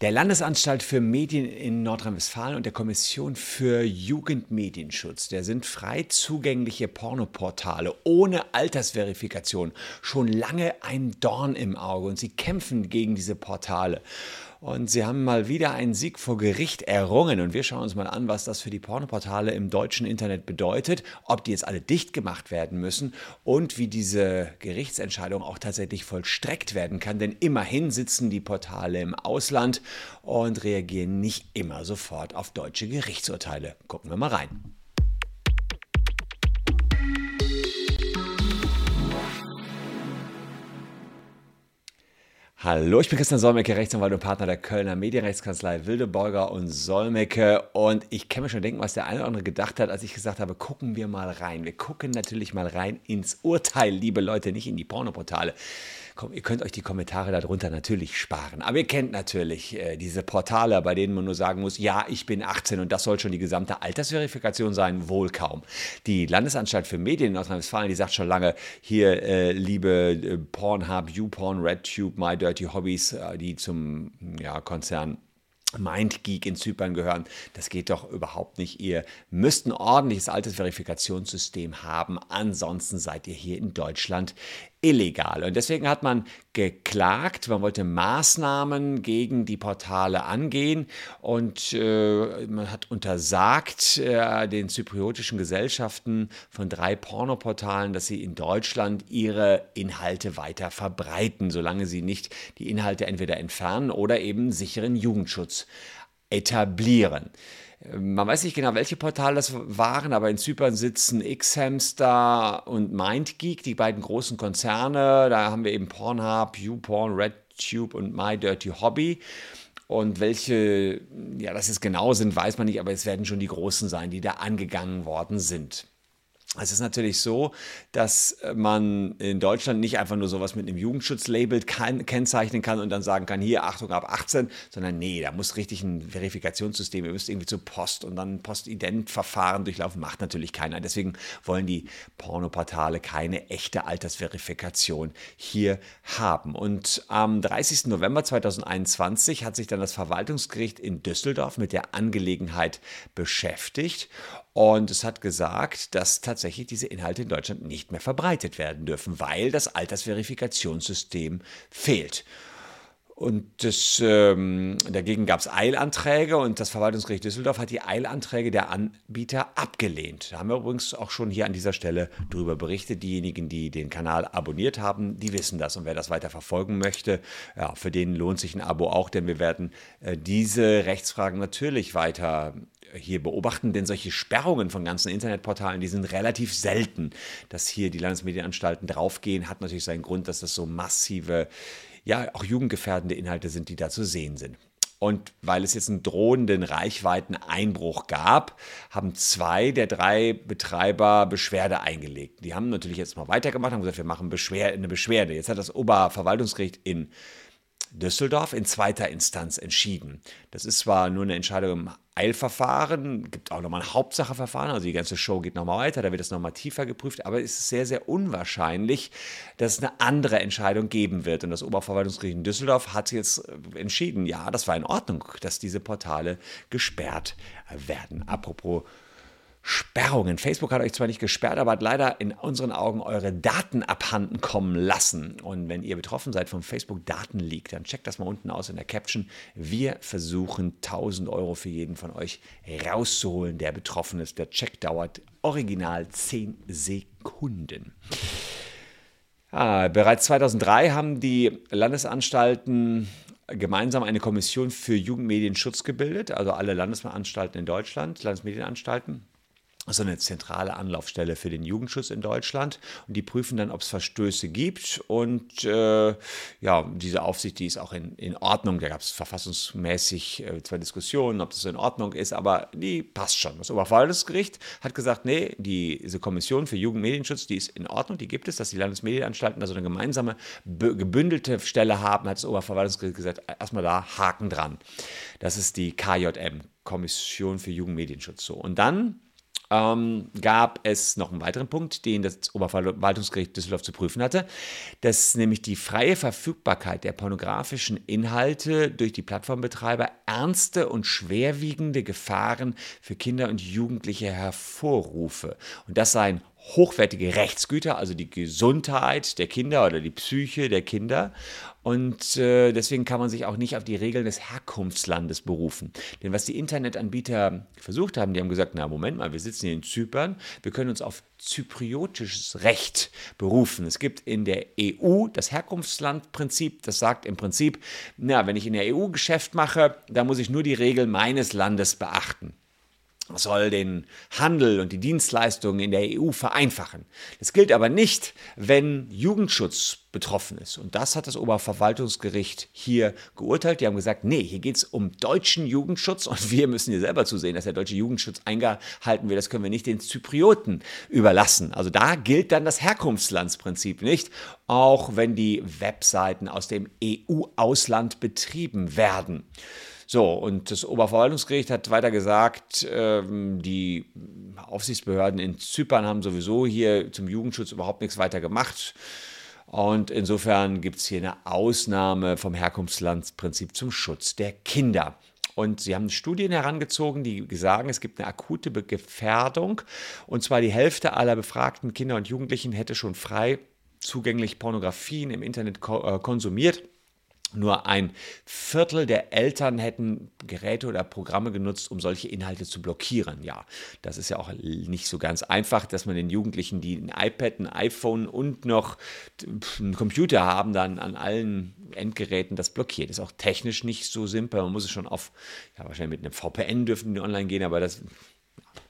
Der Landesanstalt für Medien in Nordrhein-Westfalen und der Kommission für Jugendmedienschutz, der sind frei zugängliche Pornoportale ohne Altersverifikation schon lange ein Dorn im Auge und sie kämpfen gegen diese Portale. Und sie haben mal wieder einen Sieg vor Gericht errungen. Und wir schauen uns mal an, was das für die Pornoportale im deutschen Internet bedeutet, ob die jetzt alle dicht gemacht werden müssen und wie diese Gerichtsentscheidung auch tatsächlich vollstreckt werden kann. Denn immerhin sitzen die Portale im Ausland und reagieren nicht immer sofort auf deutsche Gerichtsurteile. Gucken wir mal rein. Hallo, ich bin Christian Solmecke, Rechtsanwalt und Partner der Kölner Medienrechtskanzlei Wildeborger und Solmecke. Und ich kann mir schon denken, was der eine oder andere gedacht hat, als ich gesagt habe, gucken wir mal rein. Wir gucken natürlich mal rein ins Urteil, liebe Leute, nicht in die Pornoportale. Komm, ihr könnt euch die Kommentare darunter natürlich sparen. Aber ihr kennt natürlich äh, diese Portale, bei denen man nur sagen muss, ja, ich bin 18 und das soll schon die gesamte Altersverifikation sein. Wohl kaum. Die Landesanstalt für Medien in Nordrhein-Westfalen, die sagt schon lange, hier, äh, liebe äh, Pornhub, YouPorn, RedTube, My Dirty Hobbies, äh, die zum ja, Konzern MindGeek in Zypern gehören. Das geht doch überhaupt nicht. Ihr müsst ein ordentliches Altersverifikationssystem haben. Ansonsten seid ihr hier in Deutschland illegal. Und deswegen hat man geklagt, man wollte Maßnahmen gegen die Portale angehen und äh, man hat untersagt äh, den zypriotischen Gesellschaften von drei Pornoportalen, dass sie in Deutschland ihre Inhalte weiter verbreiten, solange sie nicht die Inhalte entweder entfernen oder eben sicheren Jugendschutz etablieren. Man weiß nicht genau, welche Portale das waren, aber in Zypern sitzen Xhamster und MindGeek, die beiden großen Konzerne. Da haben wir eben Pornhub, YouPorn, RedTube und My Dirty Hobby. Und welche, ja, das jetzt genau sind, weiß man nicht, aber es werden schon die großen sein, die da angegangen worden sind. Es ist natürlich so, dass äh, man in Deutschland nicht einfach nur sowas mit einem Jugendschutzlabel kennzeichnen kann und dann sagen kann, hier Achtung ab 18, sondern nee, da muss richtig ein Verifikationssystem, ihr müsst irgendwie zur Post und dann Postident-Verfahren durchlaufen, macht natürlich keiner. Deswegen wollen die Pornoportale keine echte Altersverifikation hier haben. Und am 30. November 2021 hat sich dann das Verwaltungsgericht in Düsseldorf mit der Angelegenheit beschäftigt und es hat gesagt, dass tatsächlich diese Inhalte in Deutschland nicht mehr verbreitet werden dürfen, weil das Altersverifikationssystem fehlt. Und das, ähm, dagegen gab es Eilanträge und das Verwaltungsgericht Düsseldorf hat die Eilanträge der Anbieter abgelehnt. Da haben wir übrigens auch schon hier an dieser Stelle darüber berichtet. Diejenigen, die den Kanal abonniert haben, die wissen das. Und wer das weiter verfolgen möchte, ja, für den lohnt sich ein Abo auch, denn wir werden äh, diese Rechtsfragen natürlich weiter hier beobachten, denn solche Sperrungen von ganzen Internetportalen, die sind relativ selten. Dass hier die Landesmedienanstalten draufgehen, hat natürlich seinen Grund, dass das so massive ja auch jugendgefährdende Inhalte sind, die da zu sehen sind. Und weil es jetzt einen drohenden Reichweiteneinbruch gab, haben zwei der drei Betreiber Beschwerde eingelegt. Die haben natürlich jetzt mal weitergemacht, haben gesagt, wir machen Beschwer eine Beschwerde. Jetzt hat das Oberverwaltungsgericht in Düsseldorf in zweiter Instanz entschieden. Das ist zwar nur eine Entscheidung im Eilverfahren, gibt auch nochmal ein Hauptsacheverfahren, also die ganze Show geht nochmal weiter, da wird es nochmal tiefer geprüft, aber es ist sehr, sehr unwahrscheinlich, dass es eine andere Entscheidung geben wird. Und das Oberverwaltungsgericht in Düsseldorf hat jetzt entschieden, ja, das war in Ordnung, dass diese Portale gesperrt werden. Apropos Sperrungen. Facebook hat euch zwar nicht gesperrt, aber hat leider in unseren Augen eure Daten abhanden kommen lassen. Und wenn ihr betroffen seid vom Facebook-Datenleak, dann checkt das mal unten aus in der Caption. Wir versuchen 1000 Euro für jeden von euch rauszuholen, der betroffen ist. Der Check dauert original 10 Sekunden. Ah, bereits 2003 haben die Landesanstalten gemeinsam eine Kommission für Jugendmedienschutz gebildet, also alle Landesanstalten in Deutschland, Landesmedienanstalten so eine zentrale Anlaufstelle für den Jugendschutz in Deutschland und die prüfen dann, ob es Verstöße gibt und äh, ja, diese Aufsicht, die ist auch in, in Ordnung, da gab es verfassungsmäßig äh, zwei Diskussionen, ob das in Ordnung ist, aber die passt schon. Das Oberverwaltungsgericht hat gesagt, nee, die, diese Kommission für Jugendmedienschutz, die ist in Ordnung, die gibt es, dass die Landesmedienanstalten da so eine gemeinsame, gebündelte Stelle haben, hat das Oberverwaltungsgericht gesagt, erstmal da Haken dran. Das ist die KJM, Kommission für Jugendmedienschutz so. Und dann ähm, gab es noch einen weiteren Punkt, den das Oberverwaltungsgericht Düsseldorf zu prüfen hatte. Das ist nämlich die freie Verfügbarkeit der pornografischen Inhalte durch die Plattformbetreiber ernste und schwerwiegende Gefahren für Kinder und Jugendliche hervorrufe. Und das seien hochwertige Rechtsgüter, also die Gesundheit der Kinder oder die Psyche der Kinder. Und äh, deswegen kann man sich auch nicht auf die Regeln des Herkunftslandes berufen. Denn was die Internetanbieter versucht haben, die haben gesagt, na Moment mal, wir sitzen hier in Zypern, wir können uns auf zypriotisches Recht berufen. Es gibt in der EU das Herkunftslandprinzip, das sagt im Prinzip, na, wenn ich in der EU Geschäft mache, dann muss ich nur die Regeln meines Landes beachten soll den Handel und die Dienstleistungen in der EU vereinfachen. Das gilt aber nicht, wenn Jugendschutz betroffen ist. Und das hat das Oberverwaltungsgericht hier geurteilt. Die haben gesagt, nee, hier geht es um deutschen Jugendschutz und wir müssen hier selber zusehen, dass der deutsche Jugendschutz eingehalten wird. Das können wir nicht den Zyprioten überlassen. Also da gilt dann das Herkunftslandsprinzip nicht, auch wenn die Webseiten aus dem EU-Ausland betrieben werden. So, und das Oberverwaltungsgericht hat weiter gesagt, ähm, die Aufsichtsbehörden in Zypern haben sowieso hier zum Jugendschutz überhaupt nichts weiter gemacht. Und insofern gibt es hier eine Ausnahme vom Herkunftslandsprinzip zum Schutz der Kinder. Und sie haben Studien herangezogen, die sagen, es gibt eine akute Gefährdung. Und zwar die Hälfte aller befragten Kinder und Jugendlichen hätte schon frei zugänglich Pornografien im Internet äh, konsumiert. Nur ein Viertel der Eltern hätten Geräte oder Programme genutzt, um solche Inhalte zu blockieren. Ja, das ist ja auch nicht so ganz einfach, dass man den Jugendlichen, die ein iPad, ein iPhone und noch einen Computer haben, dann an allen Endgeräten das blockiert. Ist auch technisch nicht so simpel. Man muss es schon auf, ja, wahrscheinlich mit einem VPN dürfen die online gehen, aber das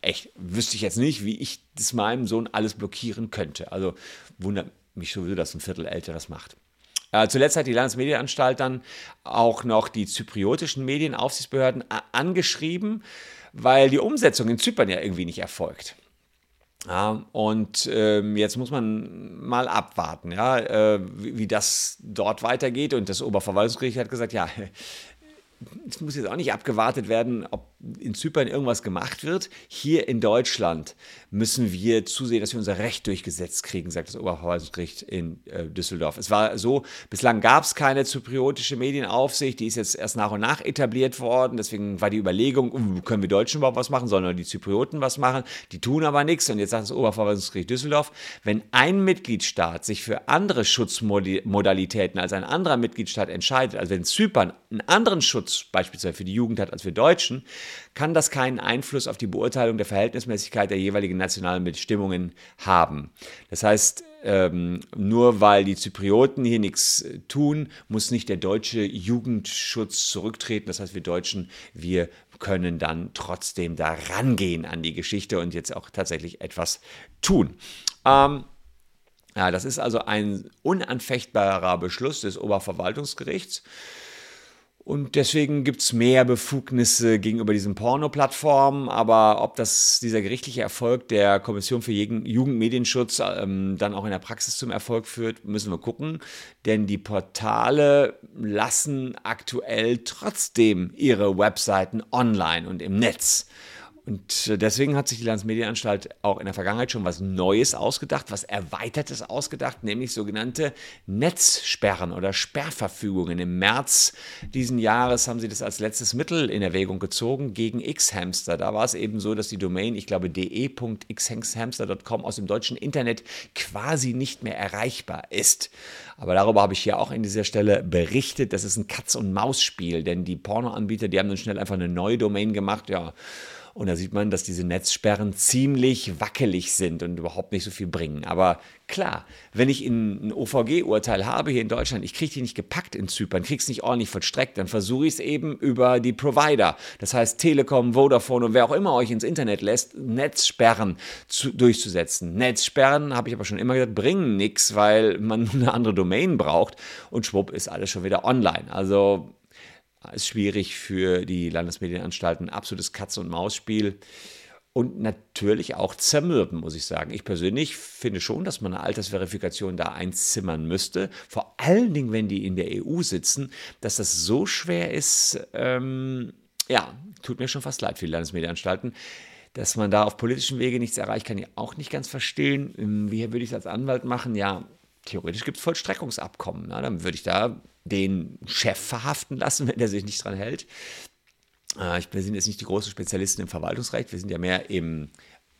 echt wüsste ich jetzt nicht, wie ich das meinem Sohn alles blockieren könnte. Also wundert mich sowieso, dass ein Viertel älter das macht. Äh, zuletzt hat die Landesmedienanstalt dann auch noch die zypriotischen Medienaufsichtsbehörden äh, angeschrieben, weil die Umsetzung in Zypern ja irgendwie nicht erfolgt. Ja, und ähm, jetzt muss man mal abwarten, ja, äh, wie, wie, das dort weitergeht. Und das Oberverwaltungsgericht hat gesagt, ja, es muss jetzt auch nicht abgewartet werden, ob in Zypern irgendwas gemacht wird. Hier in Deutschland müssen wir zusehen, dass wir unser Recht durchgesetzt kriegen, sagt das Oberverwaltungsgericht in äh, Düsseldorf. Es war so, bislang gab es keine zypriotische Medienaufsicht, die ist jetzt erst nach und nach etabliert worden. Deswegen war die Überlegung, uh, können wir Deutschen überhaupt was machen, sollen nur die Zyprioten was machen? Die tun aber nichts. Und jetzt sagt das Oberverwaltungsgericht Düsseldorf, wenn ein Mitgliedstaat sich für andere Schutzmodalitäten als ein anderer Mitgliedstaat entscheidet, also wenn Zypern einen anderen Schutz beispielsweise für die Jugend hat als wir Deutschen, kann das keinen Einfluss auf die Beurteilung der Verhältnismäßigkeit der jeweiligen nationalen Bestimmungen haben. Das heißt, ähm, nur weil die Zyprioten hier nichts tun, muss nicht der deutsche Jugendschutz zurücktreten. Das heißt, wir Deutschen, wir können dann trotzdem da rangehen an die Geschichte und jetzt auch tatsächlich etwas tun. Ähm, ja, das ist also ein unanfechtbarer Beschluss des Oberverwaltungsgerichts. Und deswegen gibt es mehr Befugnisse gegenüber diesen Porno-Plattformen. Aber ob das dieser gerichtliche Erfolg der Kommission für Jugendmedienschutz ähm, dann auch in der Praxis zum Erfolg führt, müssen wir gucken. Denn die Portale lassen aktuell trotzdem ihre Webseiten online und im Netz. Und äh, deswegen hat sich die Landesmedienanstalt auch in der Vergangenheit schon was Neues ausgedacht, was Erweitertes ausgedacht, nämlich sogenannte Netzsperren oder Sperrverfügungen. Im März diesen Jahres haben sie das als letztes Mittel in Erwägung gezogen gegen X-Hamster. Da war es eben so, dass die Domain, ich glaube, de.xhamster.com aus dem deutschen Internet quasi nicht mehr erreichbar ist. Aber darüber habe ich hier auch in dieser Stelle berichtet. Das ist ein Katz-und-Maus-Spiel, denn die Pornoanbieter, die haben dann schnell einfach eine neue Domain gemacht, ja und da sieht man, dass diese Netzsperren ziemlich wackelig sind und überhaupt nicht so viel bringen. Aber klar, wenn ich ein OVG-Urteil habe hier in Deutschland, ich kriege die nicht gepackt in Zypern, kriege es nicht ordentlich vollstreckt, dann versuche ich es eben über die Provider. Das heißt Telekom, Vodafone und wer auch immer euch ins Internet lässt, Netzsperren zu, durchzusetzen. Netzsperren, habe ich aber schon immer gesagt, bringen nichts, weil man eine andere Domain braucht und schwupp ist alles schon wieder online. Also ist schwierig für die Landesmedienanstalten. Absolutes Katze- und natürlich auch zermürben, muss ich sagen. Ich persönlich finde schon, dass man eine Altersverifikation da einzimmern müsste. Vor allen Dingen, wenn die in der EU sitzen, dass das so schwer ist. Ähm, ja, tut mir schon fast leid für die Landesmedienanstalten. Dass man da auf politischem Wege nichts erreicht, kann ich auch nicht ganz verstehen. Ähm, wie würde ich es als Anwalt machen? Ja, theoretisch gibt es Vollstreckungsabkommen. Na, dann würde ich da den Chef verhaften lassen, wenn der sich nicht dran hält. Äh, wir sind jetzt nicht die großen Spezialisten im Verwaltungsrecht, wir sind ja mehr im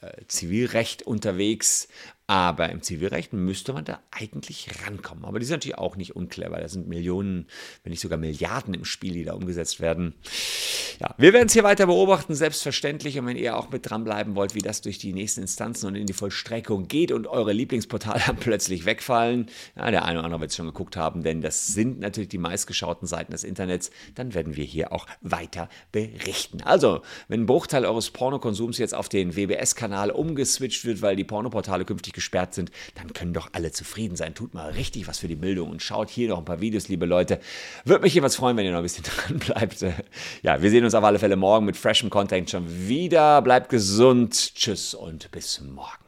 äh, Zivilrecht unterwegs, aber im Zivilrecht müsste man da eigentlich rankommen. Aber die sind natürlich auch nicht unclever. Da sind Millionen, wenn nicht sogar Milliarden im Spiel, die da umgesetzt werden. Ja, wir werden es hier weiter beobachten, selbstverständlich. Und wenn ihr auch mit dranbleiben wollt, wie das durch die nächsten Instanzen und in die Vollstreckung geht und eure Lieblingsportale plötzlich wegfallen, ja, der eine oder andere wird es schon geguckt haben, denn das sind natürlich die meistgeschauten Seiten des Internets, dann werden wir hier auch weiter berichten. Also, wenn ein Bruchteil eures Pornokonsums jetzt auf den WBS-Kanal umgeswitcht wird, weil die Pornoportale künftig gesperrt sind, dann können doch alle zufrieden sein. Tut mal richtig was für die Bildung und schaut hier noch ein paar Videos, liebe Leute. Würde mich jedenfalls freuen, wenn ihr noch ein bisschen dran bleibt. Ja, wir sehen uns auf alle Fälle morgen mit freshem Content schon wieder. Bleibt gesund. Tschüss und bis morgen.